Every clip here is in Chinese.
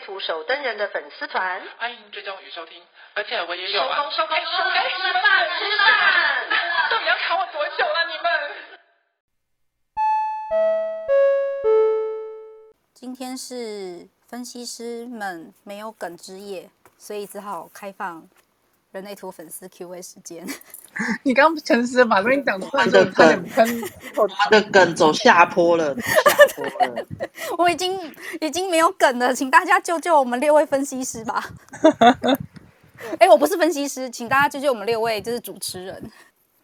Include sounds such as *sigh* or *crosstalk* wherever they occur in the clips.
图手登人的粉丝团，欢迎追踪与收听，而且我也有啊。收工收工收工，吃饭吃饭，到底要卡我多久了你们？今天是分析师们没有梗之夜，所以只好开放人类图粉丝 Q&A 时间。*laughs* 你刚刚诚实的把东西讲出来，的梗走下坡了，*laughs* 走下坡了。我已经已经没有梗了，请大家救救我们六位分析师吧。*laughs* 哎、欸，我不是分析师，请大家救救我们六位，就是主持人。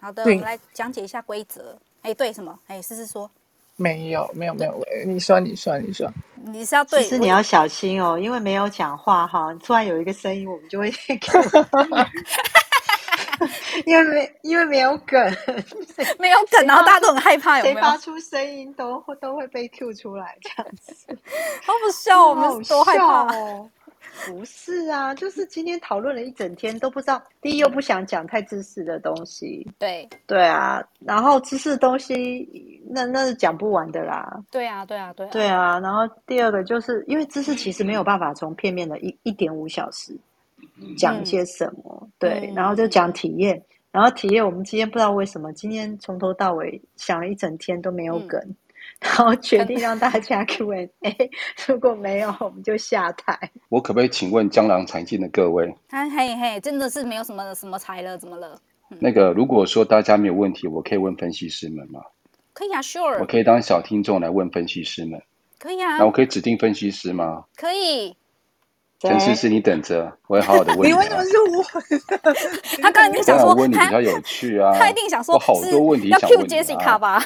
好的，我们来讲解一下规则。哎、欸，对什么？哎、欸，思思说。没有，没有，没有。你说，你说，你说。你是要对？其实你要小心哦，因为没有讲话哈，突然有一个声音，我们就会。*laughs* 因为没因为没有梗，*laughs* 没有梗，然后大家都很害怕有没有，谁发出声音都会都会被 Q 出来，这样子，*laughs* 好不笑，我们多害怕哦。不是啊，就是今天讨论了一整天，都不知道。第一又不想讲太知识的东西，对对啊，然后知识的东西那那是讲不完的啦。对啊，对啊，对啊，对啊。然后第二个就是因为知识其实没有办法从片面的一一点五小时。讲一些什么？嗯、对，然后就讲体验，然后体验。我们今天不知道为什么，今天从头到尾想了一整天都没有梗，嗯、然后决定让大家 Q&A。如果没有，我们就下台。我可不可以请问江郎才尽的各位？啊嘿嘿，真的是没有什么什么才了，怎么了？嗯、那个，如果说大家没有问题，我可以问分析师们吗？可以啊，Sure。我可以当小听众来问分析师们。可以啊。那我可以指定分析师吗？可以。陈思思，你等着，我会好好的问你。你为什么是我？*laughs* 他刚才一定想说，问你比较有趣啊。他一定想说，我好多问题想问你啊。要 Q Jessica 吧？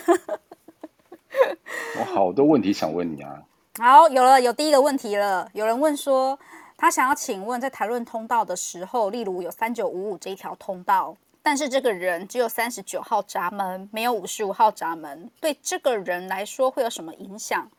我好多问题想问你啊。好，有了，有第一个问题了。有人问说，他想要请问，在谈论通道的时候，例如有三九五五这一条通道，但是这个人只有三十九号闸门，没有五十五号闸门，对这个人来说会有什么影响？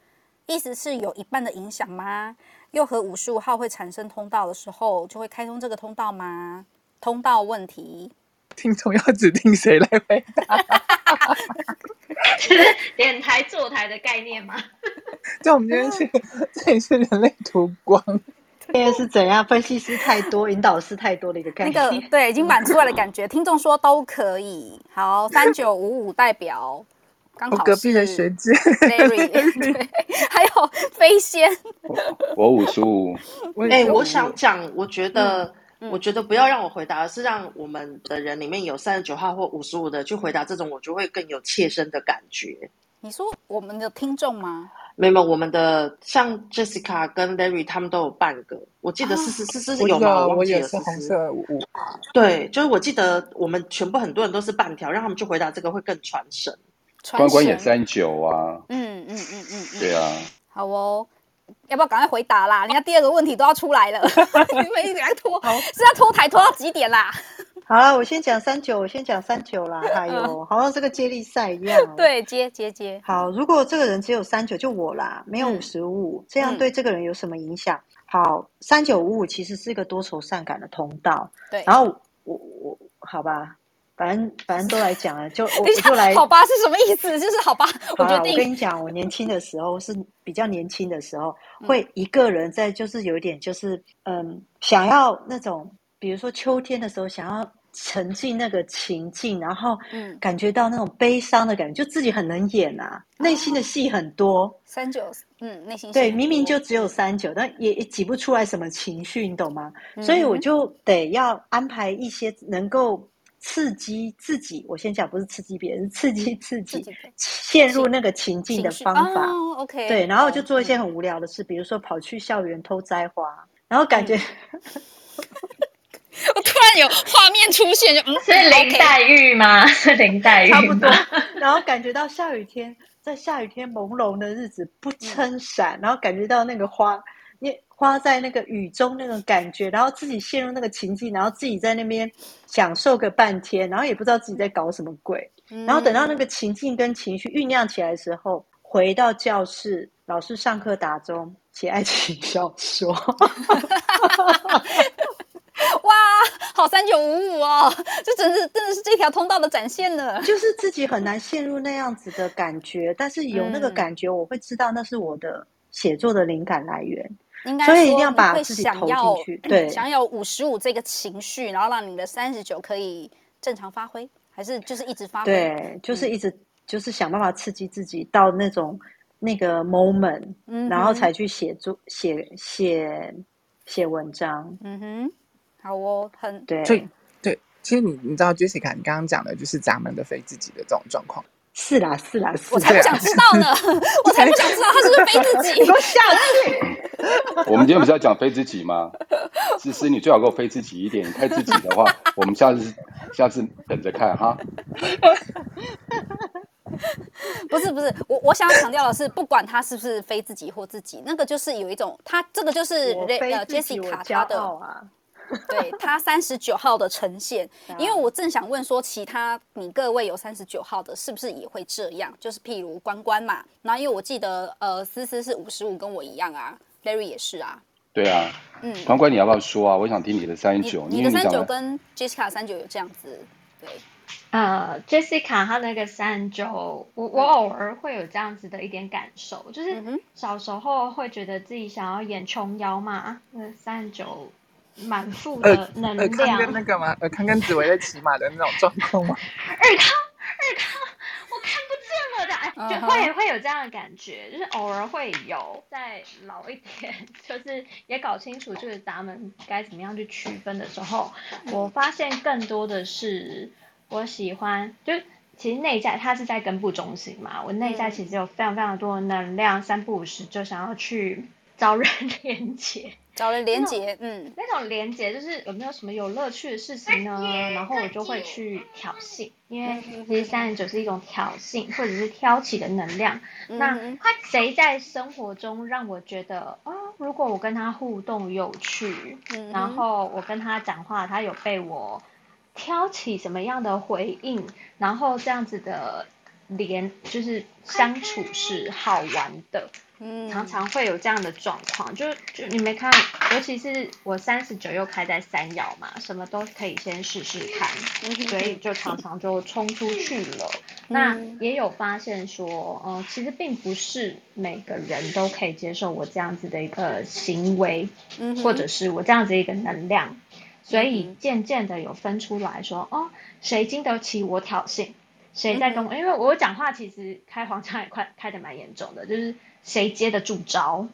意思是有一半的影响吗？又和五十五号会产生通道的时候，就会开通这个通道吗？通道问题，听众要指定谁来回答？*laughs* 是点台坐台的概念吗？*laughs* 就我们今天是这里是人类图光，今天是怎样？分析师太多，引导师太多的一个概念。那个对，已经满出来的感觉。听众说都可以。好，三九五五代表。我隔壁的学姐，Larry, *laughs* 对，还有飞仙，我五十五。哎，我想讲，我觉得，我觉得不要让我回答，而是让我们的人里面有三十九号或五十五的去回答这种，我就会更有切身的感觉。你说我们的听众吗？没有，我们的像 Jessica 跟 Larry 他们都有半个，我记得是是是是有吗？我也是红色五。对，就是我记得我们全部很多人都是半条，让他们去回答这个会更传神。关关也三九啊，嗯嗯嗯嗯嗯，对啊，好哦，要不要赶快回答啦？人家第二个问题都要出来了，*laughs* 你们一直在拖，是要拖台拖到几点啦？好了，我先讲三九，我先讲三九啦。*laughs* 还有，好像这个接力赛一样，对，接接接。好，如果这个人只有三九，就我啦，没有五十五，这样对这个人有什么影响？好，三九五五其实是一个多愁善感的通道，对。然后我我好吧。反正反正都来讲了，就我 *laughs* 就来。好吧是什么意思？就是好吧，我决定。我跟你讲，我年轻的时候是比较年轻的时候，会一个人在，就是有一点，就是嗯，想要那种，比如说秋天的时候，想要沉浸那个情境，然后嗯，感觉到那种悲伤的感觉，就自己很能演啊，内心的戏很多。三九，嗯，内心戏对，明明就只有三九，但也也挤不出来什么情绪，你懂吗？所以我就得要安排一些能够。刺激自己，我先讲，不是刺激别人，是刺激自己陷入那个情境的方法。哦、OK，对，然后就做一些很无聊的事，嗯、比如说跑去校园偷摘花，然后感觉，嗯、*laughs* 我突然有画面出现，就嗯，是林黛玉吗？是 *laughs* 林黛玉，差不多。然后感觉到下雨天，在下雨天朦胧的日子不撑伞，嗯、然后感觉到那个花，你。花在那个雨中那种感觉，然后自己陷入那个情境，然后自己在那边享受个半天，然后也不知道自己在搞什么鬼。然后等到那个情境跟情绪酝酿起来的时候，回到教室，老师上课打钟，写爱情小说。*laughs* 哇，好三九五五哦！这真是真的是这条通道的展现了。就是自己很难陷入那样子的感觉，但是有那个感觉，我会知道那是我的写作的灵感来源。应该所以一定要把自己投进去。*clears throat* 对，想要五十五这个情绪，然后让你的三十九可以正常发挥，还是就是一直发挥？对，就是一直、嗯、就是想办法刺激自己到那种那个 moment，、嗯、然后才去写作、写写写文章。嗯哼。好哦，很对，对对，其实你你知道，Jessica，你刚刚讲的就是咱们的非自己的这种状况。是啦，是啦，是啦，我才不想知道呢，我才不想知道他是不是非自己。*laughs* 你给我下去！*laughs* 我们今天不是要讲非自己吗？思思，你最好给我非自己一点。你太自己的话，我们下次下次等着看哈。*laughs* 不是不是，我我想要强调的是，不管他是不是非自己或自己，那个就是有一种，他这个就是呃 Jessica 他的。*laughs* 对他三十九号的呈现，*laughs* 因为我正想问说，其他你各位有三十九号的，是不是也会这样？就是譬如关关嘛，然后因为我记得呃思思是五十五，跟我一样啊，Larry 也是啊。对啊，嗯，关关你要不要说啊？我想听你的三十九，你的三十九跟 Jessica 三十九有这样子，对。呃，Jessica 她那个三十九，我我偶尔会有这样子的一点感受，就是小时候会觉得自己想要演琼瑶嘛，那三十九。满腹的能量，尔康跟那个吗？尔康跟紫薇在骑马的那种状况吗？*laughs* 尔康，尔康，我看不见了的，哎、uh，huh. 就会会有这样的感觉，就是偶尔会有。再老一点，就是也搞清楚就是咱们该怎么样去区分的时候，我发现更多的是我喜欢，就其实内在它是在根部中心嘛，我内在其实有非常非常多的能量，三不五时就想要去找人连接。找了连结，嗯，那种连结就是有没有什么有乐趣的事情呢？然后我就会去挑衅，因为其实三十九是一种挑衅或者是挑起的能量。嗯、那谁在生活中让我觉得哦，如果我跟他互动有趣，嗯、然后我跟他讲话，他有被我挑起什么样的回应，然后这样子的连就是相处是好玩的。嗯，常常会有这样的状况，就就你没看，尤其是我三十九又开在三爻嘛，什么都可以先试试看，所以就常常就冲出去了。那也有发现说，嗯，其实并不是每个人都可以接受我这样子的一个行为，或者是我这样子一个能量，所以渐渐的有分出来说，哦，谁经得起我挑衅，谁在跟我，因为我讲话其实开黄腔也快开的蛮严重的，就是。谁接得住招，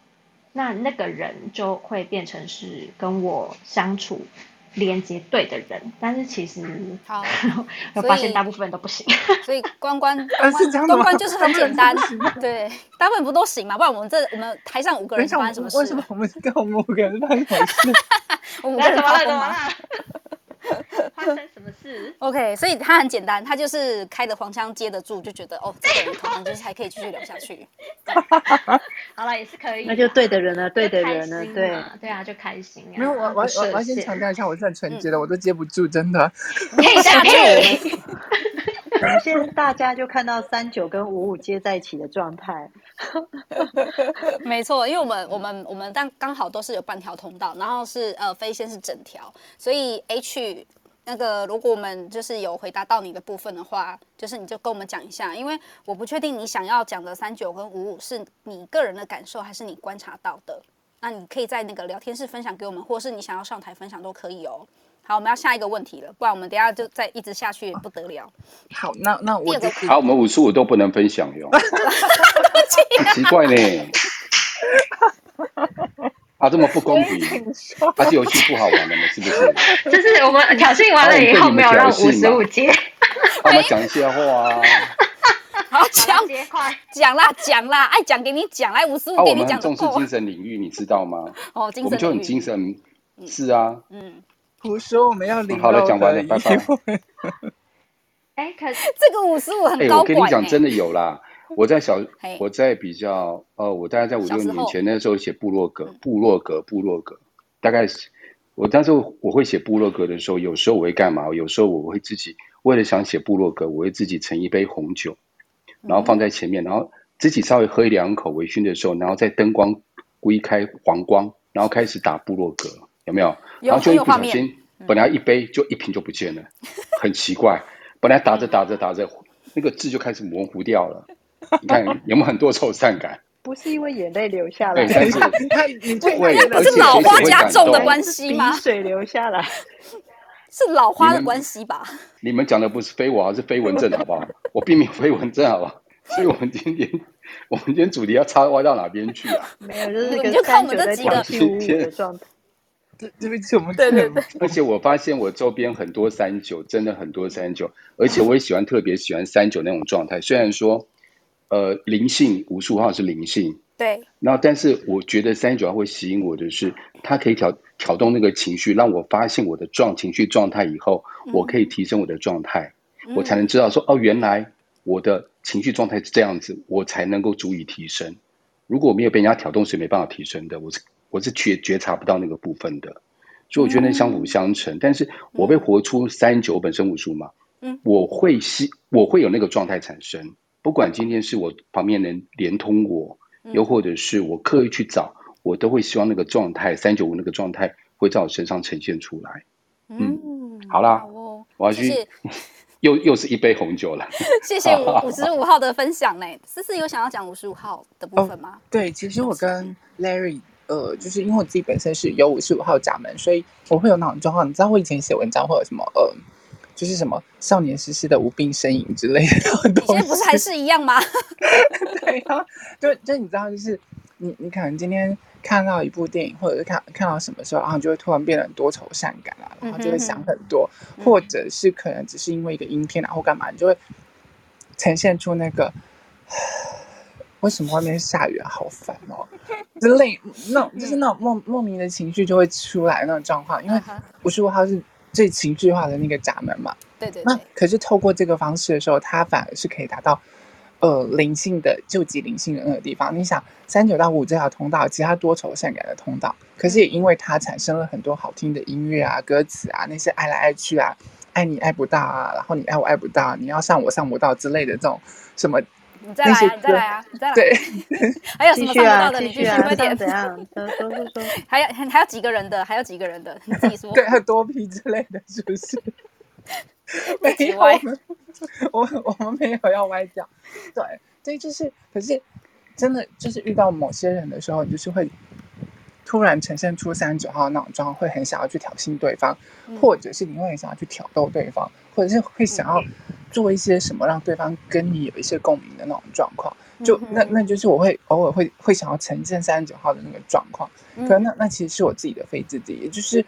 那那个人就会变成是跟我相处连接对的人。但是其实，好，*laughs* 我发现大部分都不行。*laughs* 所以关关 *laughs* 关关关就是很简单，对，大部分不都行嘛？不然我们这我们台上五个人发生什么事？为什么我们跟我们五个人发生什么事？我们怎么了？怎么了？发生什么事？OK，所以他很简单，他就是开的黄腔接得住，就觉得哦，这个人可能就是还可以继续聊下去。*laughs* 好了，也是可以。那就对的人了，对的人了，对对啊，就开心。没有，我我我我要先强调一下，我是很纯洁的，我都接不住，真的。*laughs* 可以下去。*laughs* 现在大家就看到三九跟五五接在一起的状态。没错，因为我们我们我们但刚好都是有半条通道，然后是呃飞仙是整条，所以 H 那个如果我们就是有回答到你的部分的话，就是你就跟我们讲一下，因为我不确定你想要讲的三九跟五五是你个人的感受还是你观察到的，那你可以在那个聊天室分享给我们，或是你想要上台分享都可以哦。好，我们要下一个问题了，不然我们等下就再一直下去也不得了。好，那那我好，我们五十五都不能分享哟，*laughs* 很奇怪呢。啊，这么不公平，还是游戏不好玩的嘛？是不是？*laughs* 就是我们挑衅完了以后，没有让五十五接。*laughs* 我们讲一些话啊。*laughs* 好讲，讲啦讲啦，爱讲给你讲，来五十五给你讲。我们重视精神领域，你知道吗？哦，精神领域。我们就很精神，是啊，嗯。胡说，我们要领。好了，讲完了，拜拜。哎，可是这个五十五很高，欸、我跟你讲，真的有啦。我在小，我在比较，呃，我大概在五六年前那时候写部落格，部落格，部落格，大概是我当时我会写部落格的时候，有时候我会干嘛？有时候我会自己为了想写部落格，我会自己盛一杯红酒，然后放在前面，然后自己稍微喝一两口微醺的时候，然后在灯光归开黄光，然后开始打部落格，有没有？然后就一不小心，本来一杯就一瓶就不见了，很奇怪。*laughs* 本来打着打着打着，那个字就开始模糊掉了。*laughs* 你看有没有很多愁善感？不是因为眼泪流下来，但是你这是老花加重的关系吗？鼻水流下来是老花的关系吧？你们讲的不是飞我，而是飞蚊症，好不好？我并没有飞蚊症，好不好？*laughs* 所以我们今天我们今天主题要插歪到哪边去啊？没有，就是你就看我们这几个的状态。对，对不起，我们对对对。而且我发现我周边很多三九，真的很多三九，而且我也喜欢特别喜欢三九那种状态。虽然说，呃，灵性无数号是灵性，对。然后，但是我觉得三九号会吸引我的是，它可以挑挑动那个情绪，让我发现我的状情绪状态以后，我可以提升我的状态，嗯、我才能知道说，哦，原来我的情绪状态是这样子，我才能够足以提升。如果没有被人家挑动，是没办法提升的。我是。我是觉觉察不到那个部分的，所以我觉得相辅相成。嗯、但是我被活出三九本身无数嘛，嗯，我会吸，我会有那个状态产生。不管今天是我旁边人连通我，又或者是我刻意去找，我都会希望那个状态三九五那个状态会在我身上呈现出来。嗯，嗯好啦，好哦、我要去，*laughs* 谢谢又又是一杯红酒了。谢谢五 *laughs* 十五号的分享呢。思思有想要讲五十五号的部分吗？哦、对，其实我跟 Larry。呃，就是因为我自己本身是有五十五号闸门，所以我会有那种状况。你知道我以前写文章会有什么？呃，就是什么少年时期的无病呻吟之类的东西。现在不是还是一样吗？*laughs* 对啊，就就你知道，就是你你可能今天看到一部电影，或者是看看到什么时候，然后就会突然变得很多愁善感啊，然后就会想很多，或者是可能只是因为一个阴天，然后干嘛，你就会呈现出那个。为什么外面下雨啊？好烦哦！之类那种就是那种莫莫名的情绪就会出来那种状况，因为五十五号是最情绪化的那个闸门嘛。对对。那可是透过这个方式的时候，它反而是可以达到呃灵性的救济灵性的那个地方。你想三九到五这条通道，其他多愁善感的通道，可是也因为它产生了很多好听的音乐啊、歌词啊，那些爱来爱去啊，爱你爱不到啊，然后你爱我爱不到，你要上我上不到之类的这种什么。你再来啊！你再来啊！你再来。对，*laughs* 还有什么看不到的？你继续说点。怎样？说说说说。还有还还有几个人的？还有几个人的？你自己说。*laughs* 对，很多批之类的，是不是？*laughs* 没有，我我们没有要歪掉。对，所以就是，可是真的就是遇到某些人的时候，你就是会突然呈现出三十九号那种状况，会很想要去挑衅对方，或者是你会很想要去挑逗对方，或者是会想要。做一些什么让对方跟你有一些共鸣的那种状况，就那那就是我会偶尔会会想要呈现三十九号的那个状况，可能那那其实是我自己的非自己，也就是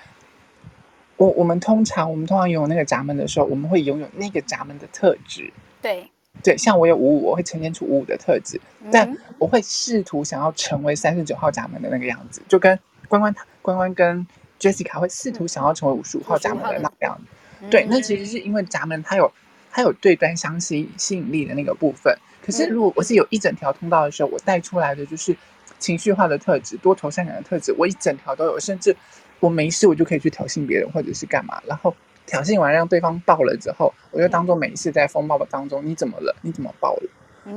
我我们通常我们通常拥有那个闸门的时候，我们会拥有那个闸门的特质。对对，像我有五五，我会呈现出五五的特质，但我会试图想要成为三十九号闸门的那个样子，就跟关关关关跟 Jessica 会试图想要成为五十五号闸门的那个样子。对，那其实是因为闸门它有。它有对端相吸吸引力的那个部分，可是如果我是有一整条通道的时候，我带出来的就是情绪化的特质、多愁善感的特质，我一整条都有，甚至我没事我就可以去挑衅别人或者是干嘛，然后挑衅完让对方爆了之后，我就当做没事在风暴的当中，你怎么了？你怎么爆了？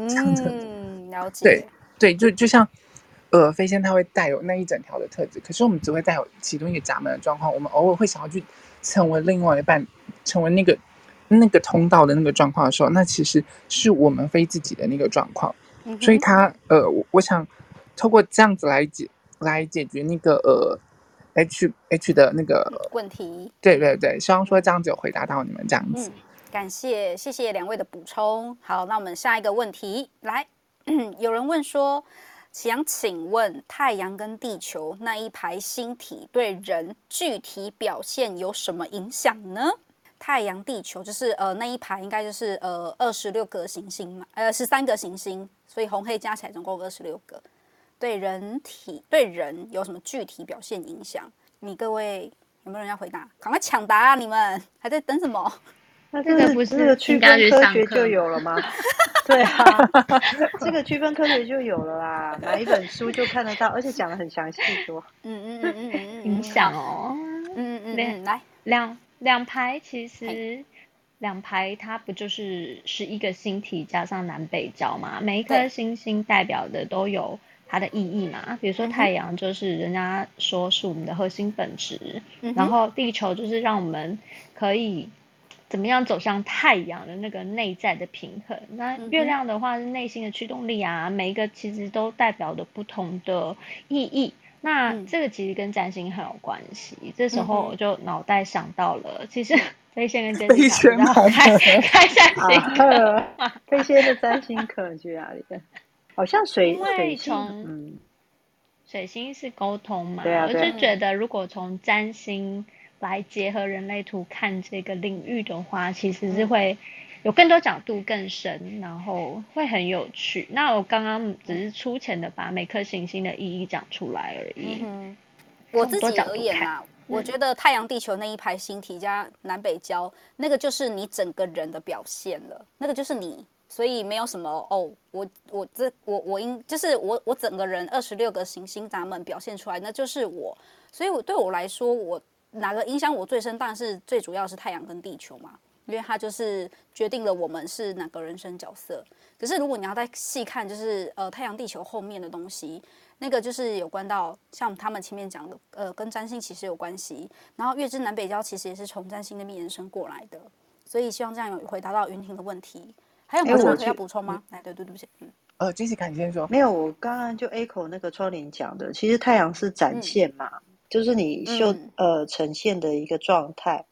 这样子，嗯，了解。对对，就就像呃飞仙它会带有那一整条的特质，可是我们只会带有其中一个闸门的状况，我们偶尔会想要去成为另外一半，成为那个。那个通道的那个状况的时候，那其实是我们非自己的那个状况，嗯、所以他呃，我想透过这样子来解来解决那个呃 H H 的那个问题。对对对，希望说这样子有回答到你们这样子。嗯、感谢谢谢两位的补充。好，那我们下一个问题来，*clears throat* 有人问说，想请问太阳跟地球那一排星体对人具体表现有什么影响呢？太阳、地球就是呃那一排应该就是呃二十六个行星嘛，呃十三个行星，所以红黑加起来总共二十六个。对人体对人有什么具体表现影响？你各位有没有人要回答？赶快抢答啊！你们还在等什么？*laughs* 那这个不是区分科学就有了吗？*laughs* 对啊，这个区分科学就有了啦，买一本书就看得到，而且讲的很详细，多，嗯嗯嗯嗯嗯，影响哦，嗯嗯嗯，来两两排其实。两排它不就是是一个星体加上南北交嘛？每一颗星星代表的都有它的意义嘛。比如说太阳就是人家说是我们的核心本质，嗯、然后地球就是让我们可以怎么样走向太阳的那个内在的平衡。那月亮的话是内心的驱动力啊，每一个其实都代表的不同的意义。那这个其实跟占星很有关系。这时候我就脑袋想到了，其实。飞仙跟占星，然后开开占星课，*laughs* 飞仙的占星课去哪里？好像水水星，嗯，水星是沟通嘛？对啊，我就觉得如果从占星来结合人类图看这个领域的话，其实是会有更多角度更深，然后会很有趣。那我刚刚只是粗浅的把每颗行星的意义讲出来而已。嗯，我自己而言嘛。我觉得太阳、地球那一排星体加南北交，那个就是你整个人的表现了，那个就是你，所以没有什么哦，我我这我我应就是我我整个人二十六个行星闸门表现出来，那就是我，所以我对我来说，我哪个影响我最深，当然是最主要是太阳跟地球嘛，因为它就是决定了我们是哪个人生角色。可是如果你要再细看，就是呃太阳、地球后面的东西。那个就是有关到像他们前面讲的，呃，跟占星其实有关系。然后月之南北交其实也是从占星那边延伸过来的，所以希望这样有回答到云婷的问题。还有补充要补充吗？哎，对对对不起，嗯，呃，Jessica 你先说。没有，我刚刚就 echo 那个窗帘讲的，其实太阳是展现嘛，嗯、就是你秀、嗯、呃呈现的一个状态。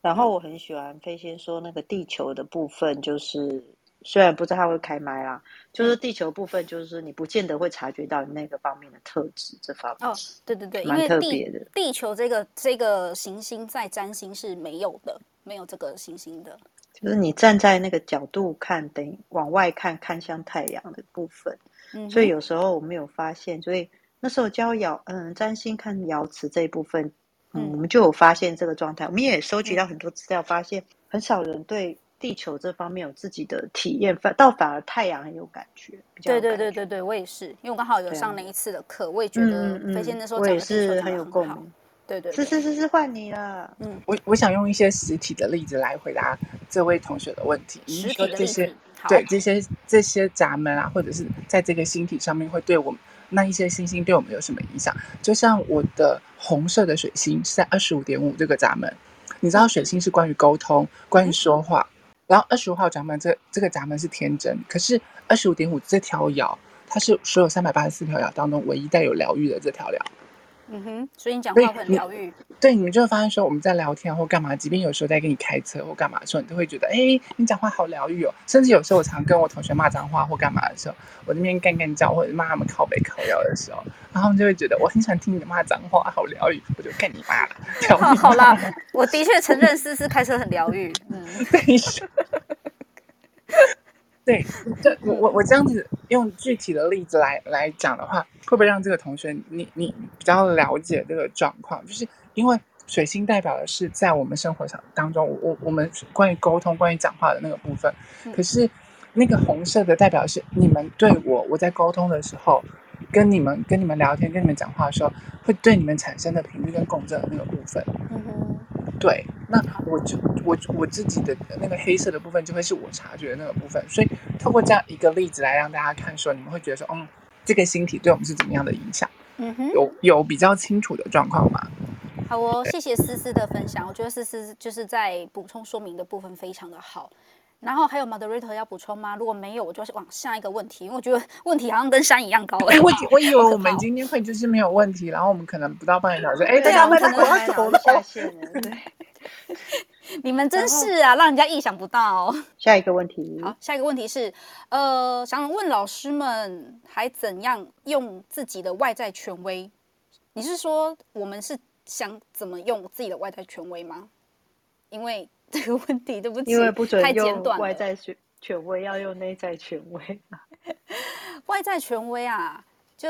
然后我很喜欢飞仙说那个地球的部分，就是。虽然不知道他会开麦啦，就是地球部分，就是你不见得会察觉到你那个方面的特质，这方面哦，对对对，蛮特别的。地球这个这个行星在占星是没有的，没有这个行星的。就是你站在那个角度看，等于往外看，看向太阳的部分。嗯，所以有时候我们有发现，所以那时候教爻，嗯，占星看瑶池这一部分，嗯，嗯，我们就有发现这个状态。我们也收集到很多资料，发现很少人对。地球这方面有自己的体验，反倒反而太阳很有感觉。对对对对对，我也是，因为我刚好有上那一次的课，我也觉得飞仙那时候讲的是很有共鸣。对对，是是是是，换你了。嗯，我我想用一些实体的例子来回答这位同学的问题。实体的这些，对这些这些闸门啊，或者是在这个星体上面会对我们那一些星星对我们有什么影响？就像我的红色的水星是在二十五点五这个闸门，你知道水星是关于沟通，关于说话。然后二十五号闸门这这个闸门是天真，可是二十五点五这条爻，它是所有三百八十四条爻当中唯一带有疗愈的这条爻。嗯哼，所以你讲话很疗愈。对，你们就会发现说我们在聊天或干嘛，即便有时候在跟你开车或干嘛的时候，你都会觉得，哎，你讲话好疗愈哦。甚至有时候我常跟我同学骂脏话或干嘛的时候，我那边干干叫或者骂他们靠背靠腰的时候，然后他们就会觉得我很喜欢听你骂脏话，好疗愈，我就干你妈了。*laughs* *laughs* 好，好啦，我的确承认思思开车很疗愈。嗯，对。对，这我我我这样子用具体的例子来来讲的话，会不会让这个同学你你比较了解这个状况？就是因为水星代表的是在我们生活上当中，我我们关于沟通、关于讲话的那个部分。可是那个红色的代表是你们对我，我在沟通的时候，跟你们跟你们聊天、跟你们讲话的时候，会对你们产生的频率跟共振的那个部分。嗯哼。对，那我就我我自己的那个黑色的部分就会是我察觉的那个部分，所以透过这样一个例子来让大家看，说你们会觉得说，嗯，这个星体对我们是怎么样的影响？嗯哼，有有比较清楚的状况吗？好哦，谢谢思思的分享，我觉得思思就是在补充说明的部分非常的好。然后还有 moderator 要补充吗？如果没有，我就往下一个问题，因为我觉得问题好像跟山一样高。哎，我我以为我们今天会就是没有问题，然后我们可能不到半个小时，哎，对啊，我们可能要走下线了。对。你们真是啊，让人家意想不到哦。*laughs* 下一个问题，好，下一个问题是，呃，想问老师们还怎样用自己的外在权威？你是说我们是想怎么用自己的外在权威吗？因为这个问题，对不起，因为不准用外在权权威，要用内在权威。*laughs* 外在权威啊，就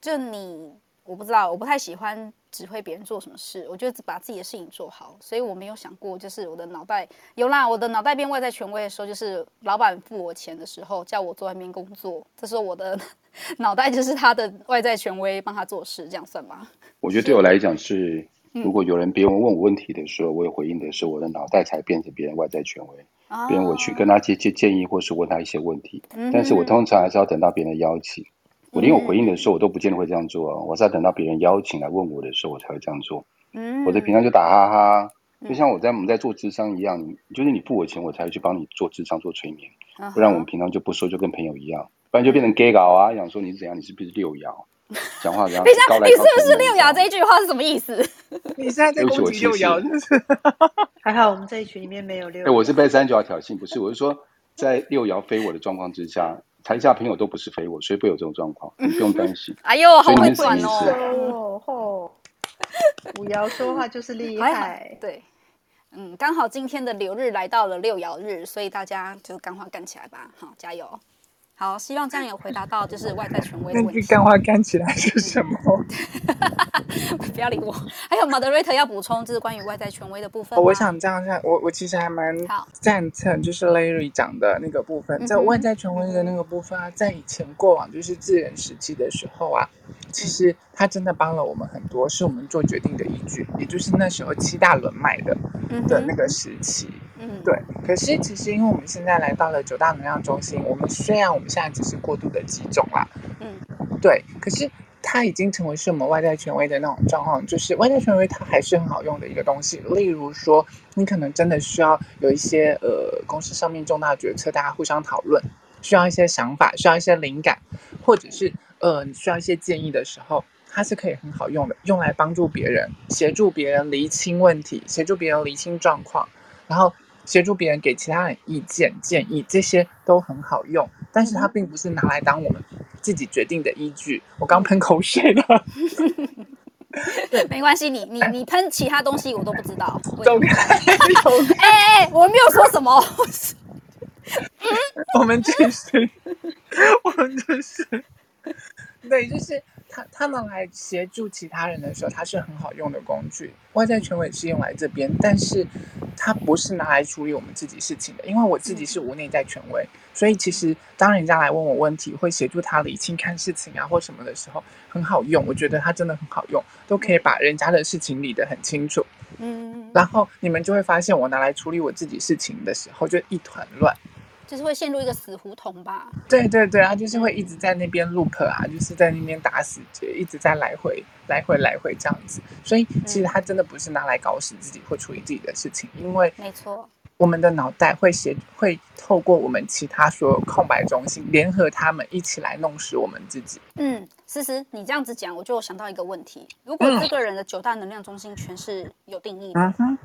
就你。我不知道，我不太喜欢指挥别人做什么事，我就把自己的事情做好。所以我没有想过，就是我的脑袋有啦，我的脑袋变外在权威的时候，就是老板付我钱的时候，叫我坐外面工作，这时候我的 *laughs* 脑袋就是他的外在权威，帮他做事，这样算吗？*laughs* 我觉得对我来讲是，如果有人别人问我问题的时候，我有回应的时候，我的脑袋才变成别人外在权威，别人我去跟他接接建议，或是问他一些问题，但是我通常还是要等到别人的邀请。我连我回应的时候，我都不见得会这样做啊。我是要等到别人邀请来问我的时候，我才会这样做。嗯，我在平常就打哈哈，就像我在我们在做智商一样，你就是你付我钱，我才会去帮你做智商、做催眠。不然我们平常就不说，就跟朋友一样，不然就变成 gay 搞啊，想说你是怎样，你是不是六爻？讲话这样。*laughs* 等一下，你是不是六爻？这一句话是什么意思？*laughs* 你现在在攻击六爻，就是。*laughs* 还好我们这一群里面没有六爻。哎，我是被三九挑衅，不是，我是说在六爻飞我的状况之下。台下朋友都不是肥我，所以不会有这种状况，*laughs* 你不用担心。哎呦，好会转哦！哦，五爻说话就是厉害。对，嗯，刚好今天的流日来到了六爻日，所以大家就赶快干起来吧，好，加油。好，希望这样有回答到就是外在权威的问题。干话干起来是什么？*laughs* 不要理我。还有 moderator 要补充，就是关于外在权威的部分。我想这样下，我我其实还蛮赞成，就是 Larry 讲的那个部分，在外在权威的那个部分啊，在以前过往就是自然时期的时候啊，其实他真的帮了我们很多，是我们做决定的依据，也就是那时候七大轮脉的的那个时期。嗯，对。可是其实，因为我们现在来到了九大能量中心，我们虽然我们现在只是过度的集中啦，嗯，对。可是它已经成为是我们外在权威的那种状况，就是外在权威它还是很好用的一个东西。例如说，你可能真的需要有一些呃公司上面重大决策，大家互相讨论，需要一些想法，需要一些灵感，或者是呃你需要一些建议的时候，它是可以很好用的，用来帮助别人，协助别人厘清问题，协助别人厘清状况，然后。协助别人给其他人意见建议，这些都很好用，但是它并不是拿来当我们自己决定的依据。我刚喷口水了，对，没关系，你你你喷其他东西我都不知道。*laughs* 走开，走开！哎哎，我没有说什么。我 *laughs* 们继续，我们就是，对，就是。他他们来协助其他人的时候，它是很好用的工具。外在权威是用来这边，但是它不是拿来处理我们自己事情的。因为我自己是无内在权威，所以其实当人家来问我问题，会协助他理清看事情啊或什么的时候，很好用。我觉得它真的很好用，都可以把人家的事情理得很清楚。嗯，然后你们就会发现，我拿来处理我自己事情的时候，就一团乱。就是会陷入一个死胡同吧？对对对他，就是会一直在那边 loop 啊，就是在那边打死结，一直在来回来回来回这样子。所以其实他真的不是拿来搞死自己或处理自己的事情，因为没错，我们的脑袋会协会透过我们其他所有空白中心联合他们一起来弄死我们自己。嗯，思思，你这样子讲，我就想到一个问题：如果这个人的九大能量中心全是有定义的，嗯，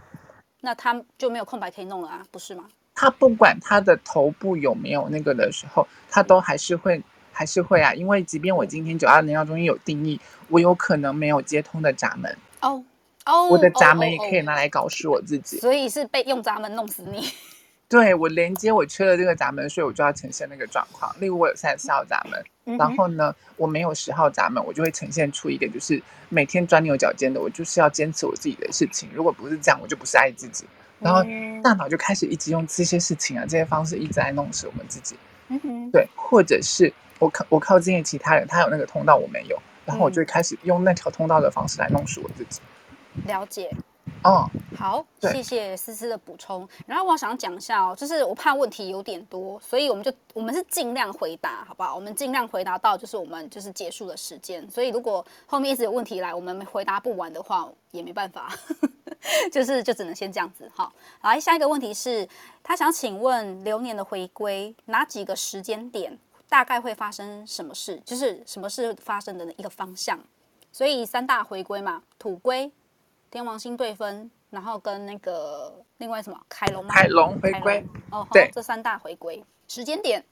那他就没有空白可以弄了啊，不是吗？他不管他的头部有没有那个的时候，他都还是会，还是会啊。因为即便我今天九大能量中心有定义，我有可能没有接通的闸门哦哦，我的闸门也可以拿来搞死我自己。所以是被用闸门弄死你。*laughs* 对，我连接我缺了这个闸门，所以我就要呈现那个状况。例如我有三十四号闸门，然后呢，我没有十号闸门，我就会呈现出一个就是每天钻牛角尖的，我就是要坚持我自己的事情。如果不是这样，我就不是爱自己。然后大脑就开始一直用这些事情啊，这些方式一直在弄死我们自己。嗯哼，对，或者是我靠我靠近其他人，他有那个通道我没有，然后我就会开始用那条通道的方式来弄死我自己。了解。哦，好，谢谢思思的补充。然后我想讲一下哦，就是我怕问题有点多，所以我们就我们是尽量回答，好不好？我们尽量回答到就是我们就是结束的时间。所以如果后面一直有问题来，我们回答不完的话，也没办法，*laughs* 就是就只能先这样子。好，来下一个问题是，他想请问流年的回归哪几个时间点大概会发生什么事？就是什么事发生的一个方向？所以三大回归嘛，土归。天王星对分，然后跟那个另外什么凯龙吗？凯龙回归哦，对，这三大回归时间点，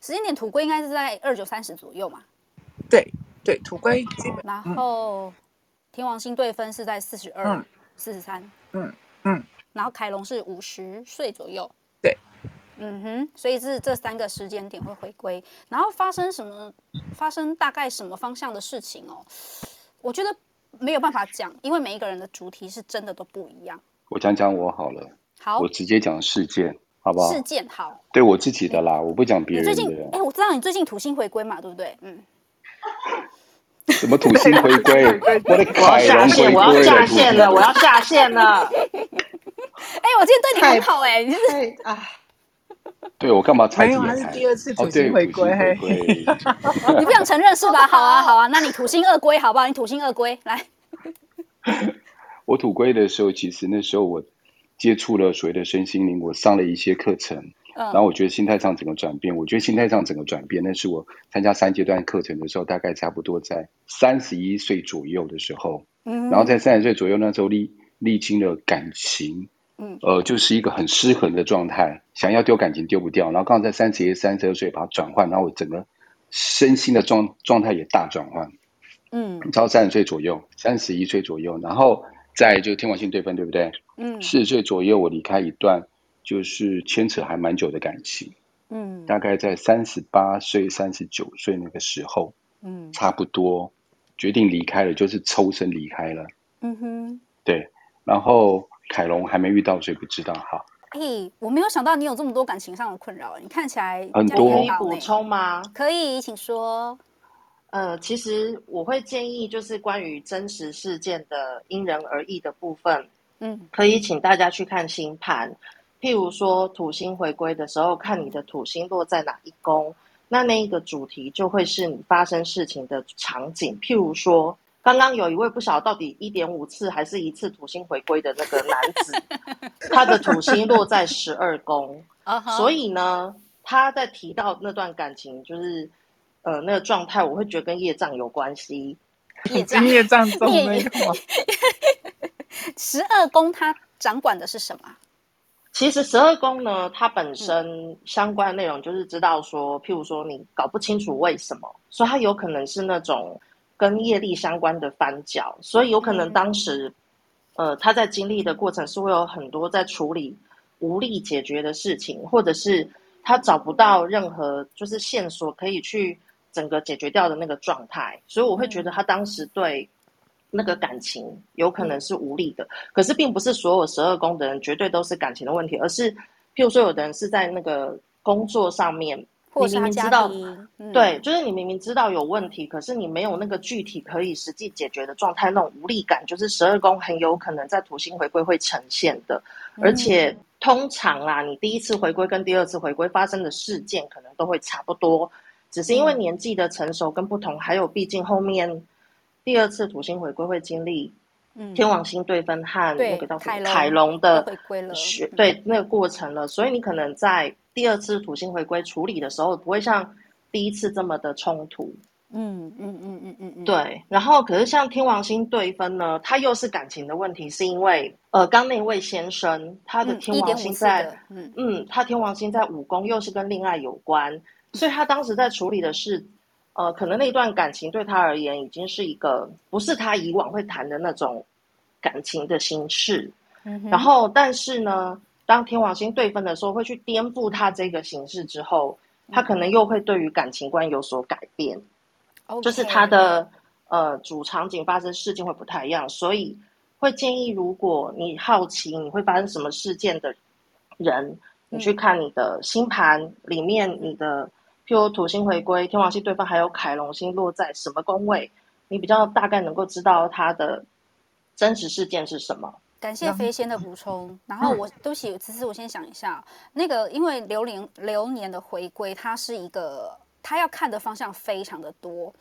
时间点土归应该是在二九三十左右嘛？对对，土归基本。然后、嗯、天王星对分是在四十二、四十三，嗯嗯，然后凯龙是五十岁左右，对，嗯哼，所以是这三个时间点会回归，然后发生什么？发生大概什么方向的事情哦？我觉得没有办法讲，因为每一个人的主题是真的都不一样。我讲讲我好了，好，我直接讲事件，好不好？事件好，对我自己的啦，我不讲别人的。最近，哎，我知道你最近土星回归嘛，对不对？嗯。什么土星回归？我的凯龙回归我要下线了，我要下线了。哎，我今天对你很好哎，你是啊？对我干嘛猜？没有，他是第二次土星回归。*laughs* 你不想承认是吧？好啊，好啊，那你土星二归好不好？你土星二归来。*laughs* 我土归的时候，其实那时候我接触了所谓的身心灵，我上了一些课程。然后我觉得心态上整个转变，我觉得心态上整个转变，那是我参加三阶段课程的时候，大概差不多在三十一岁左右的时候。嗯，然后在三十岁左右那时候历历经了感情，嗯，呃，就是一个很失衡的状态，想要丢感情丢不掉。然后刚好在三十一、三十二岁把它转换，然后我整个身心的状状态也大转换。嗯，到三十岁左右，三十一岁左右，然后在就天王星对分，对不对？嗯，四十岁左右我离开一段。就是牵扯还蛮久的感情，嗯，大概在三十八岁、三十九岁那个时候，嗯，差不多决定离开了，就是抽身离开了，嗯哼，对。然后凯龙还没遇到，所以不知道哈。哎、欸，我没有想到你有这么多感情上的困扰，你看起来很多。可以补充吗？可以，请说。呃，其实我会建议，就是关于真实事件的因人而异的部分，嗯，可以请大家去看星盘。譬如说土星回归的时候，看你的土星落在哪一宫，那那一个主题就会是你发生事情的场景。譬如说，刚刚有一位不晓得到底一点五次还是一次土星回归的那个男子，*laughs* 他的土星落在十二宫，*laughs* uh huh. 所以呢，他在提到那段感情，就是呃那个状态，我会觉得跟业障有关系。业 *laughs* 障业障中那个十二宫，他掌管的是什么？其实十二宫呢，它本身相关的内容就是知道说，譬如说你搞不清楚为什么，所以它有可能是那种跟业力相关的翻搅，所以有可能当时，呃，他在经历的过程是会有很多在处理无力解决的事情，或者是他找不到任何就是线索可以去整个解决掉的那个状态，所以我会觉得他当时对。那个感情有可能是无力的，可是并不是所有十二宫的人绝对都是感情的问题，而是譬如说，有的人是在那个工作上面，你明明知道，嗯、对，就是你明明知道有问题，可是你没有那个具体可以实际解决的状态，那种无力感，就是十二宫很有可能在土星回归会呈现的。而且通常啊，你第一次回归跟第二次回归发生的事件可能都会差不多，只是因为年纪的成熟跟不同，还有毕竟后面。第二次土星回归会经历，天王星对分和那个叫凯龙的学对那个过程了，所以你可能在第二次土星回归处理的时候，不会像第一次这么的冲突。嗯嗯嗯嗯嗯嗯，对。然后可是像天王星对分呢，它又是感情的问题，是因为呃，刚那位先生他的天王星在嗯嗯，他天王星在五宫，又是跟恋爱有关，所以他当时在处理的是。呃，可能那段感情对他而言已经是一个不是他以往会谈的那种感情的形式。嗯、然后，但是呢，当天王星对分的时候，会去颠覆他这个形式之后，他可能又会对于感情观有所改变。就是他的呃主场景发生事件会不太一样，所以会建议，如果你好奇你会发生什么事件的人，你去看你的星盘里面你的。譬如土星回归、天王星对方，还有凯龙星落在什么宫位，你比较大概能够知道它的真实事件是什么。感谢飞仙的补充。然后我，对不起，其实我先想一下，那个因为流年流年的回归，它是一个，它要看的方向非常的多。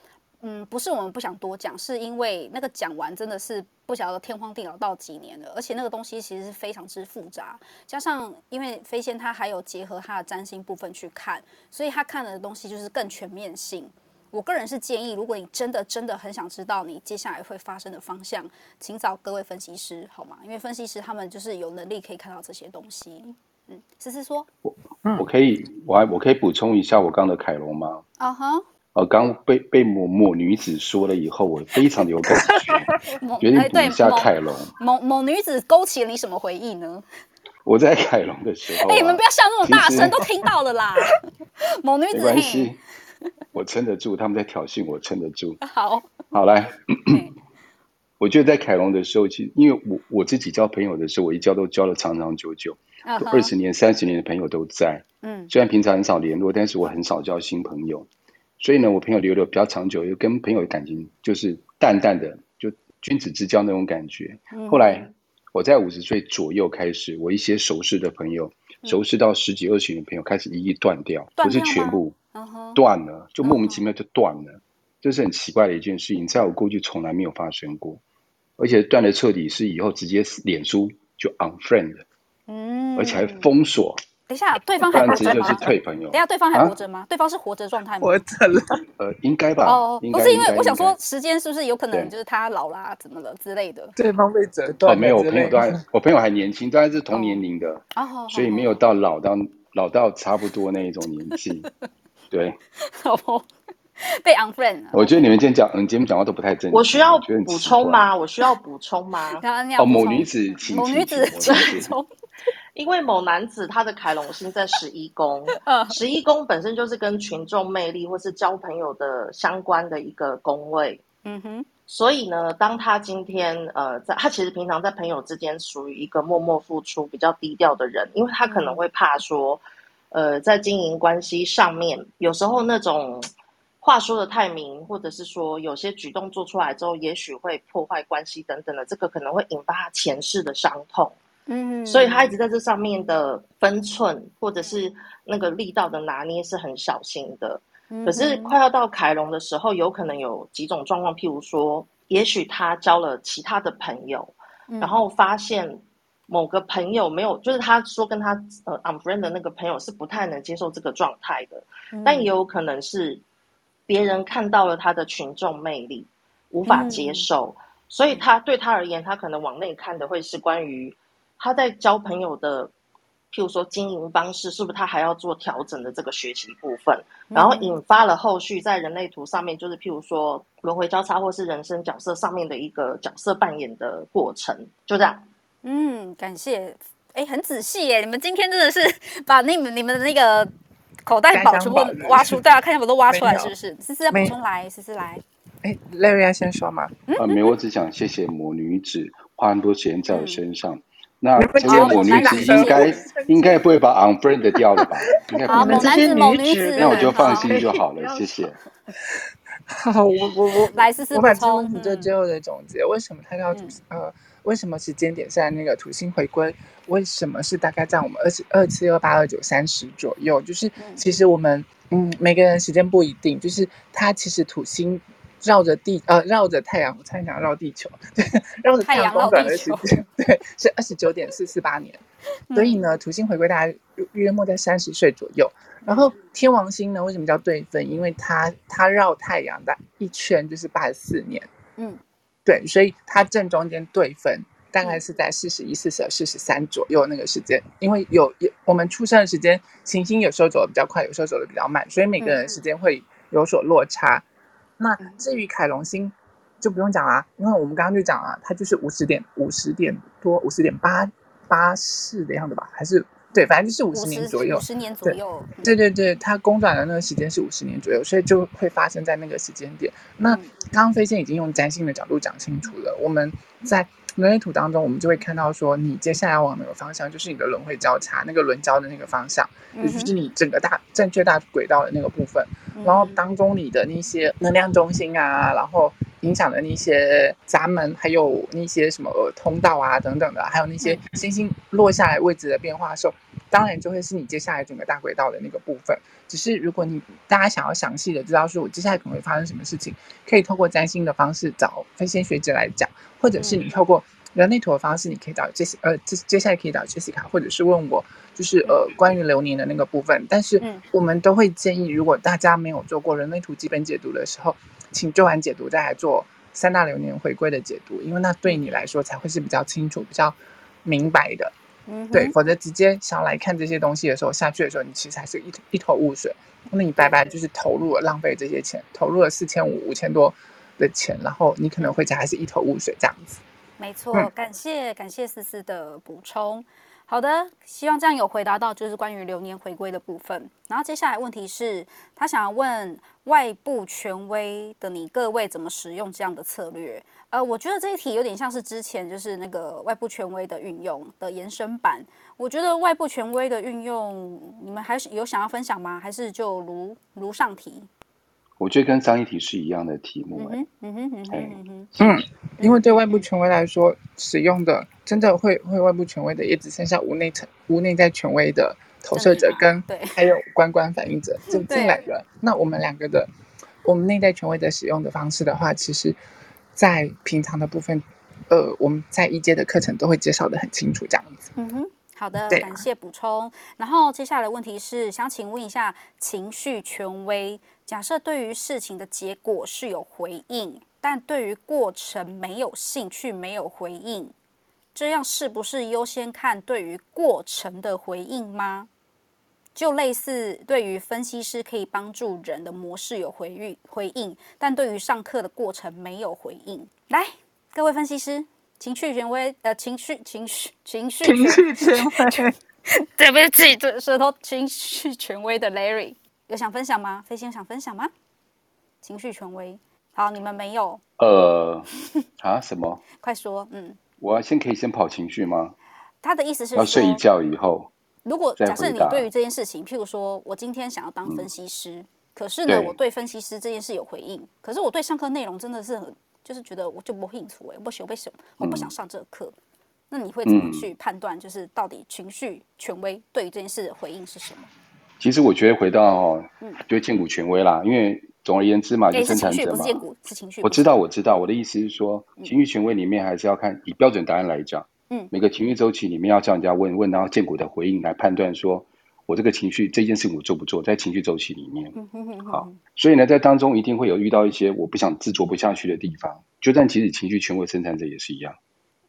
嗯，不是我们不想多讲，是因为那个讲完真的是不晓得天荒地老到几年了，而且那个东西其实是非常之复杂，加上因为飞仙他还有结合他的占星部分去看，所以他看的东西就是更全面性。我个人是建议，如果你真的真的很想知道你接下来会发生的方向，请找各位分析师好吗？因为分析师他们就是有能力可以看到这些东西。嗯，思思说，我我可以我还我可以补充一下我刚的凯龙吗？啊哈、uh。Huh. 呃，刚被被某某女子说了以后，我非常的有感觉，*laughs* 某决定补一下凯龙。某某，某女子勾起了你什么回忆呢？我在凯龙的时候、啊，哎、欸，你们不要笑那么大声，都听到了啦。*laughs* 某女子，没关系，我撑得住，他们在挑衅我，撑得住。*laughs* 好，好来，我觉得在凯龙的时候，其实因为我我自己交朋友的时候，我一交都交了长长久久，二十年、三十年的朋友都在。嗯，虽然平常很少联络，但是我很少交新朋友。所以呢，我朋友留的比较长久，又跟朋友的感情就是淡淡的，就君子之交那种感觉。嗯、后来我在五十岁左右开始，我一些熟识的朋友，嗯、熟识到十几二十年的朋友开始一一断掉，不是全部断了，就莫名其妙就断了，这、uh. 是很奇怪的一件事情，在我过去从来没有发生过，而且断的彻底，是以后直接脸书就 unfriend，嗯，而且还封锁。等一下，对方还活着吗？就是退朋友。等下，对方还活着吗？啊、对方是活着状态吗？活着了。呃，应该吧。哦，不是因为我想说，时间是不是有可能就是他老啦，怎么了之类的？对方被折断。哦，没有，我朋友都还，我朋友还年轻，当然是同年龄的。哦。所以没有到老到老到差不多那一种年纪。*laughs* 对。哦。*laughs* 被 unfriend。我觉得你们今天讲，嗯，今天讲话都不太正。我需要补充吗？我需要补充吗？*laughs* 哦，某女子，某女子，请补充。因为某男子他的凯龙星在十一宫，*laughs* 十一宫本身就是跟群众魅力或是交朋友的相关的一个宫位，嗯哼，所以呢，当他今天呃，在他其实平常在朋友之间属于一个默默付出、比较低调的人，因为他可能会怕说，呃，在经营关系上面，有时候那种话说的太明，或者是说有些举动做出来之后，也许会破坏关系等等的，这个可能会引发他前世的伤痛。嗯，所以他一直在这上面的分寸，或者是那个力道的拿捏是很小心的。嗯、可是快要到凯龙的时候，有可能有几种状况，譬如说，也许他交了其他的朋友，嗯、然后发现某个朋友没有，就是他说跟他呃 unfriend 的那个朋友是不太能接受这个状态的，嗯、但也有可能是别人看到了他的群众魅力，无法接受，嗯、所以他对他而言，他可能往内看的会是关于。他在交朋友的，譬如说经营方式，是不是他还要做调整的这个学习部分，然后引发了后续在人类图上面，就是譬如说轮回交叉或是人生角色上面的一个角色扮演的过程，就这样。嗯，感谢，哎，很仔细耶，你们今天真的是把那你们你们的那个口袋宝全部挖出，大家看一下，我都挖出来，是不是？思思要补充来，思思来。哎，Larry 要先说吗？啊，没有，我只想谢谢魔女子花很多时间在我身上。那这些母女子应该应该不会把 unfriend 掉了吧？*laughs* 应该不会。好，某男子、某女子，那我就放心就好了，*laughs* 谢谢。好，我我我来试试我把这个问题就最后的总结：为什么他要土呃？为什么时间点在那个土星回归？为什么是大概在我们二十二七二八二九三十左右？就是其实我们嗯，每个人时间不一定，就是他其实土星。绕着地呃，绕着太阳，我猜想绕地球，*laughs* 对，绕着太阳公转的时间，*laughs* 对，是二十九点四四八年。嗯、所以呢，土星回归大概约莫在三十岁左右。然后天王星呢，为什么叫对分？因为它它绕太阳的一圈就是八十四年。嗯，对，所以它正中间对分大概是在四十一、四十二、四十三左右那个时间。因为有有我们出生的时间，行星有时候走的比较快，有时候走的比较慢，所以每个人时间会有所落差。那至于凯龙星，就不用讲了，因为我们刚刚就讲了，它就是五十点五十点多，五十点八八四的样子吧，还是对，反正就是五十年左右，五十年左右。对对对，它公转的那个时间是五十年左右，所以就会发生在那个时间点。那刚刚飞仙已经用占星的角度讲清楚了，我们在。人类图当中，我们就会看到说，你接下来往哪个方向，就是你的轮回交叉，那个轮交的那个方向，也就是你整个大正确大轨道的那个部分。然后当中你的那些能量中心啊，然后影响的那些闸门，还有那些什么通道啊等等的，还有那些星星落下来位置的变化的时候，当然就会是你接下来整个大轨道的那个部分。只是如果你大家想要详细的知道说我接下来可能会发生什么事情，可以透过占星的方式找飞仙学姐来讲。或者是你透过人类图的方式，你可以找 Jessica，呃，接接下来可以找 Jessica，或者是问我，就是呃关于流年的那个部分。但是我们都会建议，如果大家没有做过人类图基本解读的时候，请做完解读再来做三大流年回归的解读，因为那对你来说才会是比较清楚、比较明白的。嗯，对，否则直接想要来看这些东西的时候，下去的时候，你其实还是一一头雾水。那你白白就是投入了，浪费这些钱，投入了四千五五千多。的钱，然后你可能回家还是一头雾水这样子。没错，感谢感谢思思的补充。好的，希望这样有回答到，就是关于流年回归的部分。然后接下来问题是，他想要问外部权威的你各位怎么使用这样的策略？呃，我觉得这一题有点像是之前就是那个外部权威的运用的延伸版。我觉得外部权威的运用，你们还是有想要分享吗？还是就如如上题？我觉得跟上一题是一样的题目。嗯嗯哼嗯哼嗯哼嗯，因为对外部权威来说，使用的真的会会外部权威的，也只剩下无内层无内在权威的投射者跟还有观观反应者就进来了。那我们两个的，我们内在权威的使用的方式的话，其实，在平常的部分，呃，我们在一阶的课程都会介绍的很清楚，这样子。嗯哼，好的，感谢补充。然后接下来的问题是，想请问一下情绪权威。假设对于事情的结果是有回应，但对于过程没有兴趣、没有回应，这样是不是优先看对于过程的回应吗？就类似对于分析师可以帮助人的模式有回应回应，但对于上课的过程没有回应。来，各位分析师，情绪权威，呃，情绪情绪情绪情绪权威，对不起，这舌头情绪权威的 Larry。有想分享吗？飞仙想分享吗？情绪权威，好，你们没有。呃，啊，什么？快说，嗯。我要先可以先跑情绪吗？他的意思是要睡一觉以后。如果假设你对于这件事情，譬如说我今天想要当分析师，嗯、可是呢，我对分析师这件事有回应，可是我对上课内容真的是很，就是觉得我就不兴趣，我不喜，我不喜，我不想上这个课。嗯、那你会怎么去判断，就是到底情绪权威对于这件事的回应是什么？其实我觉得回到哦，就荐骨权威啦，因为总而言之嘛，就生产者嘛。我知道，我知道，我的意思是说，情绪权威里面还是要看以标准答案来讲，嗯，每个情绪周期里面要叫人家问问，然后荐骨的回应来判断说，我这个情绪这件事情我做不做，在情绪周期里面，好，所以呢，在当中一定会有遇到一些我不想执着不下去的地方，就算其实情绪权威生产者也是一样。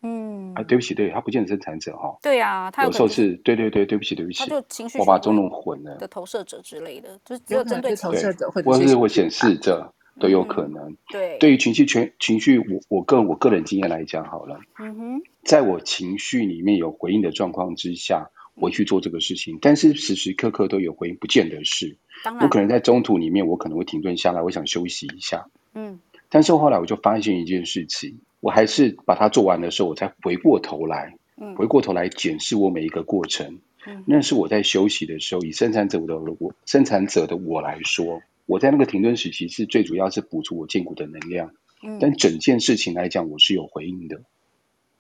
嗯啊，对不起，对他不见得生产者哈。对啊，他有时候是对对对，对不起，对不起，他就情绪，我把中弄混了。的投射者之类的，就是只有针对投射者或者是我显示者都有可能。对，对于情绪全情绪，我我个我个人经验来讲好了。嗯哼，在我情绪里面有回应的状况之下，我去做这个事情，但是时时刻刻都有回应，不见得是。我可能在中途里面，我可能会停顿下来，我想休息一下。嗯，但是后来我就发现一件事情。我还是把它做完的时候，我才回过头来，回过头来检视我每一个过程。嗯，那是我在休息的时候，以生产者的我，生产者的我来说，我在那个停顿时期是最主要是补足我筋骨的能量。嗯，但整件事情来讲，我是有回应的。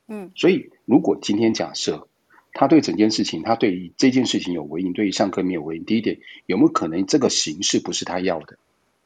嗯，所以如果今天假设他对整件事情，他对于这件事情有回应，对于上课没有回应，第一点有没有可能这个形式不是他要的？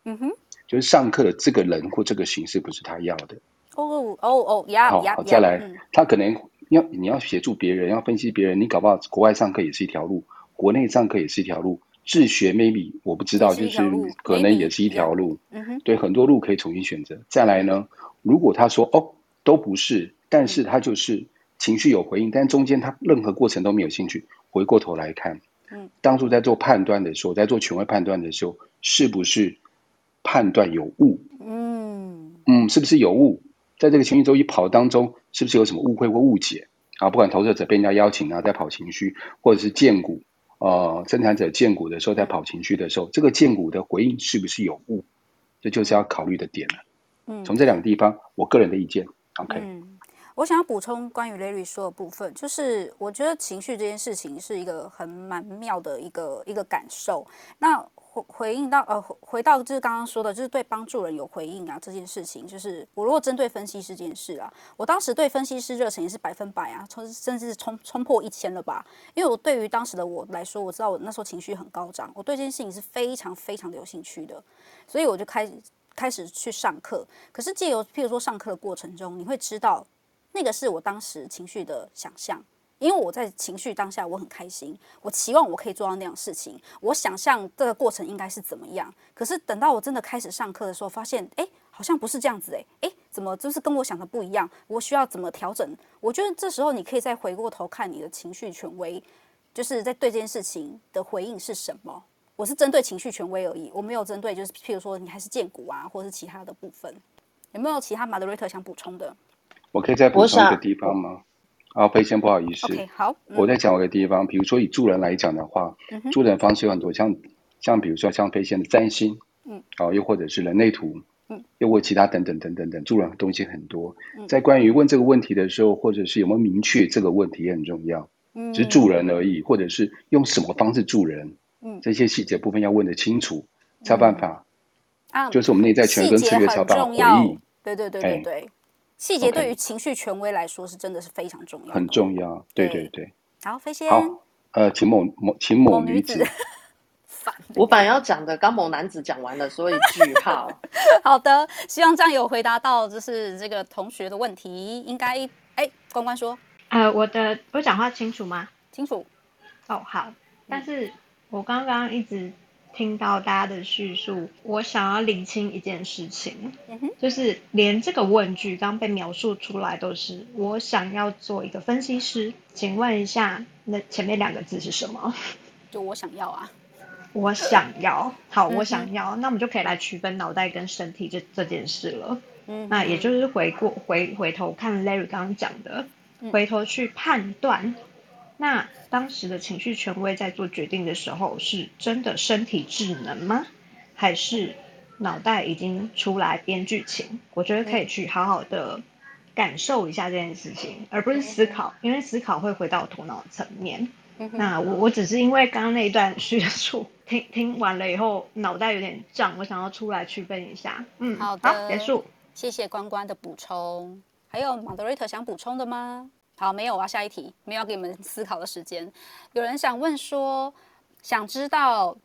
嗯哼，就是上课的这个人或这个形式不是他要的。哦哦哦，呀好，好，再来，他可能要你要协助别人，要分析别人，你搞不好国外上课也是一条路，国内上课也是一条路，自学 maybe 我不知道，就是可能也是一条路，嗯哼，对，很多路可以重新选择。再来呢，如果他说哦都不是，但是他就是情绪有回应，但中间他任何过程都没有兴趣，回过头来看，嗯，当初在做判断的时候，在做权威判断的时候，是不是判断有误？嗯嗯，是不是有误？在这个情绪周期跑当中，是不是有什么误会或误解啊？不管投射者被人家邀请啊，在跑情绪，或者是荐股，呃，生产者荐股的时候，在跑情绪的时候，这个荐股的回应是不是有误？这就是要考虑的点了。嗯，从这两个地方，我个人的意见，OK。嗯，我想要补充关于 Larry 说的部分，就是我觉得情绪这件事情是一个很蛮妙的一个一个感受。那回回应到呃，回到就是刚刚说的，就是对帮助人有回应啊这件事情，就是我如果针对分析师这件事啊，我当时对分析师热情也是百分百啊，冲甚至是冲冲破一千了吧。因为我对于当时的我来说，我知道我那时候情绪很高涨，我对这件事情是非常非常的有兴趣的，所以我就开始开始去上课。可是借由譬如说上课的过程中，你会知道那个是我当时情绪的想象。因为我在情绪当下，我很开心，我期望我可以做到那样事情，我想象这个过程应该是怎么样。可是等到我真的开始上课的时候，发现，哎，好像不是这样子，哎，诶，怎么就是跟我想的不一样？我需要怎么调整？我觉得这时候你可以再回过头看你的情绪权威，就是在对这件事情的回应是什么。我是针对情绪权威而已，我没有针对就是譬如说你还是荐股啊，或者是其他的部分。有没有其他 moderator 想补充的？我可以再补充一个地方吗？啊，飞仙不好意思。好。嗯、我再讲一个地方，比如说以助人来讲的话，嗯、助人方式有很多，像像比如说像飞仙的占星，嗯，啊，又或者是人类图，嗯，又或其他等等等等等，助人的东西很多。嗯、在关于问这个问题的时候，或者是有没有明确这个问题也很重要。嗯，只是助人而已，或者是用什么方式助人，嗯，这些细节部分要问得清楚，才有办法。啊，就是我们内在权跟策略才有办法回应。对对对对对。哎细节对于情绪权威来说是真的是非常重要，很重要。对对对。好，飞仙。好，呃，请某某请某女子。*laughs* 我本来要讲的，刚某男子讲完了，所以句号。*laughs* 好的，希望这样有回答到，就是这个同学的问题。应该，哎，关关说，呃，我的我讲话清楚吗？清楚。哦，好。但是我刚刚一直。听到大家的叙述，我想要理清一件事情，嗯、就是连这个问句刚被描述出来都是我想要做一个分析师，请问一下，那前面两个字是什么？就我想要啊，我想要，好，我想要，嗯、那我们就可以来区分脑袋跟身体这这件事了。嗯，那也就是回过回回头看 Larry 刚刚讲的，回头去判断。那当时的情绪权威在做决定的时候，是真的身体智能吗？还是脑袋已经出来编剧情？我觉得可以去好好的感受一下这件事情，而不是思考，因为思考会回到头脑层面。那我我只是因为刚刚那一段叙述听听完了以后，脑袋有点胀，我想要出来区分一下。嗯，好的，好，结束。谢谢关关的补充。还有 Moderator 想补充的吗？好，没有，我要下一题，没有要给你们思考的时间。有人想问说，想知道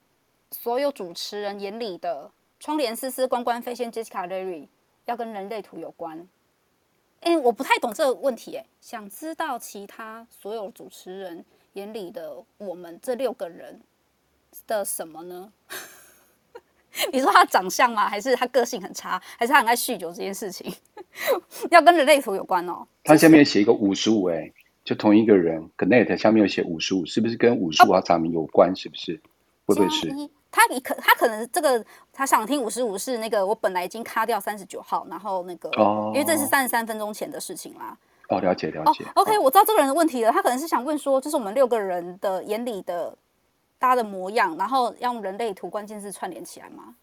所有主持人眼里的窗帘丝丝、关关飞仙、Jessica Larry 要跟人类图有关？哎，我不太懂这个问题，哎，想知道其他所有主持人眼里的我们这六个人的什么呢？*laughs* 你说他长相吗？还是他个性很差？还是他很爱酗酒这件事情？*laughs* 要跟人类图有关哦。他下面写一个五十五，哎，就同一个人，Connect 下面有写五十五，是不是跟五十五号长名有关？是不是？会不会是？他你可他可能这个他想听五十五是那个我本来已经卡掉三十九号，然后那个哦，因为这是三十三分钟前的事情啦。哦，了解了解。OK，我知道这个人的问题了。他可能是想问说，这是我们六个人的眼里的大家的模样，然后用人类图关键字串联起来吗？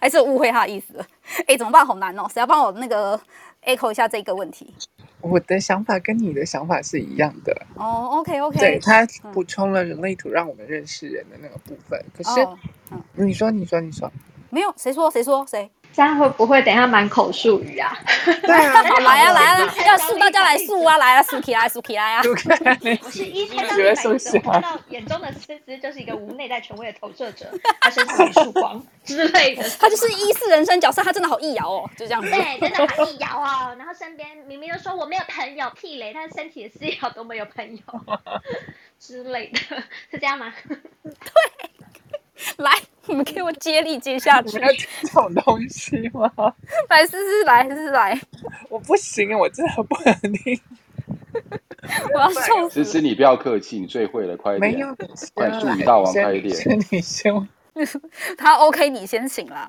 还是误会他的意思了？哎，怎么办？好难哦！谁要帮我那个 echo 一下这个问题？我的想法跟你的想法是一样的哦。OK OK，对，他补充了人类图，让我们认识人的那个部分。可是，嗯，你说，你说，你说，没有，谁说？谁说？谁？这样会不会等一下满口术语啊？对啊，*laughs* 来啊来啊，要数大家来数啊，来啊数 *laughs* 起来数起来啊！我是一看到你看到眼中的思思就是一个无内在权威的投射者，*laughs* 他身上有束光之类的，他就是一四人生角色，他真的好易遥哦，就这样子，对，真的好易遥哦。然后身边明明都说我没有朋友，屁嘞，他身体是要都没有朋友之类的，是这样吗？对。*laughs* 来，你们给我接力接下 *laughs* 去。要听这种东西吗？*laughs* 来，思思来，思思来。我不行，我真的不能听。我要笑死。思思，你不要客气，你最会了，快点。没有，快助理大王快一点。先你先。他 OK，你先请啦。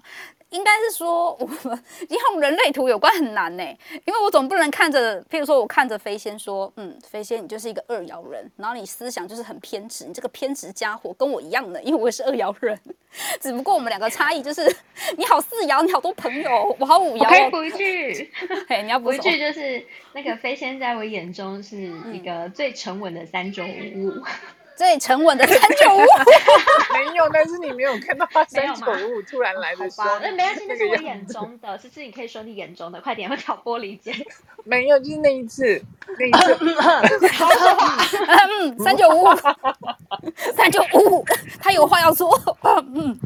应该是说，我们用人类图有关很难呢，因为我总不能看着，譬如说我看着飞仙说，嗯，飞仙你就是一个二爻人，然后你思想就是很偏执，你这个偏执家伙跟我一样的，因为我也是二爻人，*laughs* 只不过我们两个差异就是你好四爻，你好多朋友，我好五爻。可以补一句，嘿，你要补一句就是那个飞仙在我眼中是一个最沉稳的三九五五。最沉稳的三九五，*laughs* 没有，但是你没有看到他三九五突然来的时候，那没关系，那是我眼中的，是是你可以说你眼中的，快点，会挑拨离间。没有，就是那一次，那一次，好说话，嗯，三九五，三九五，他有话要说，嗯，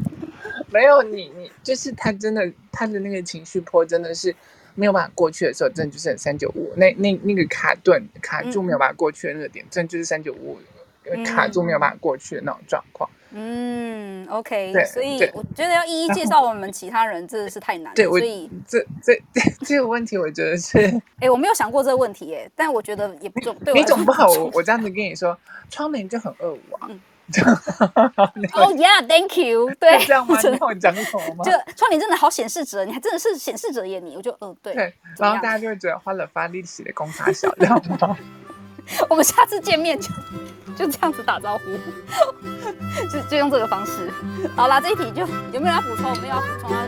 没有，你你就是他真的，他的那个情绪波真的是没有办法过去的时候，真的就是三九五，那那那个卡顿卡住没有办法过去的那个点，真的就是三九五。卡住没有办法过去的那种状况。嗯，OK，所以我觉得要一一介绍我们其他人真的是太难了。对，所以这这这个问题，我觉得是，*laughs* 哎，我没有想过这个问题，哎，但我觉得也不重。你总不好，我我这样子跟你说，窗帘就很二五啊。*laughs* 哦，Yeah，Thank you。*laughs* 对，这样吗？你看我讲什么吗？就窗帘真的好显示者，你还真的是显示者耶！你，我就嗯，对。对，然后大家就会觉得花了发力气的公差小，知道吗？*laughs* 我们下次见面就就这样子打招呼，*laughs* 就就用这个方式。好啦，这一题就有没有要补充？我们要补充啊。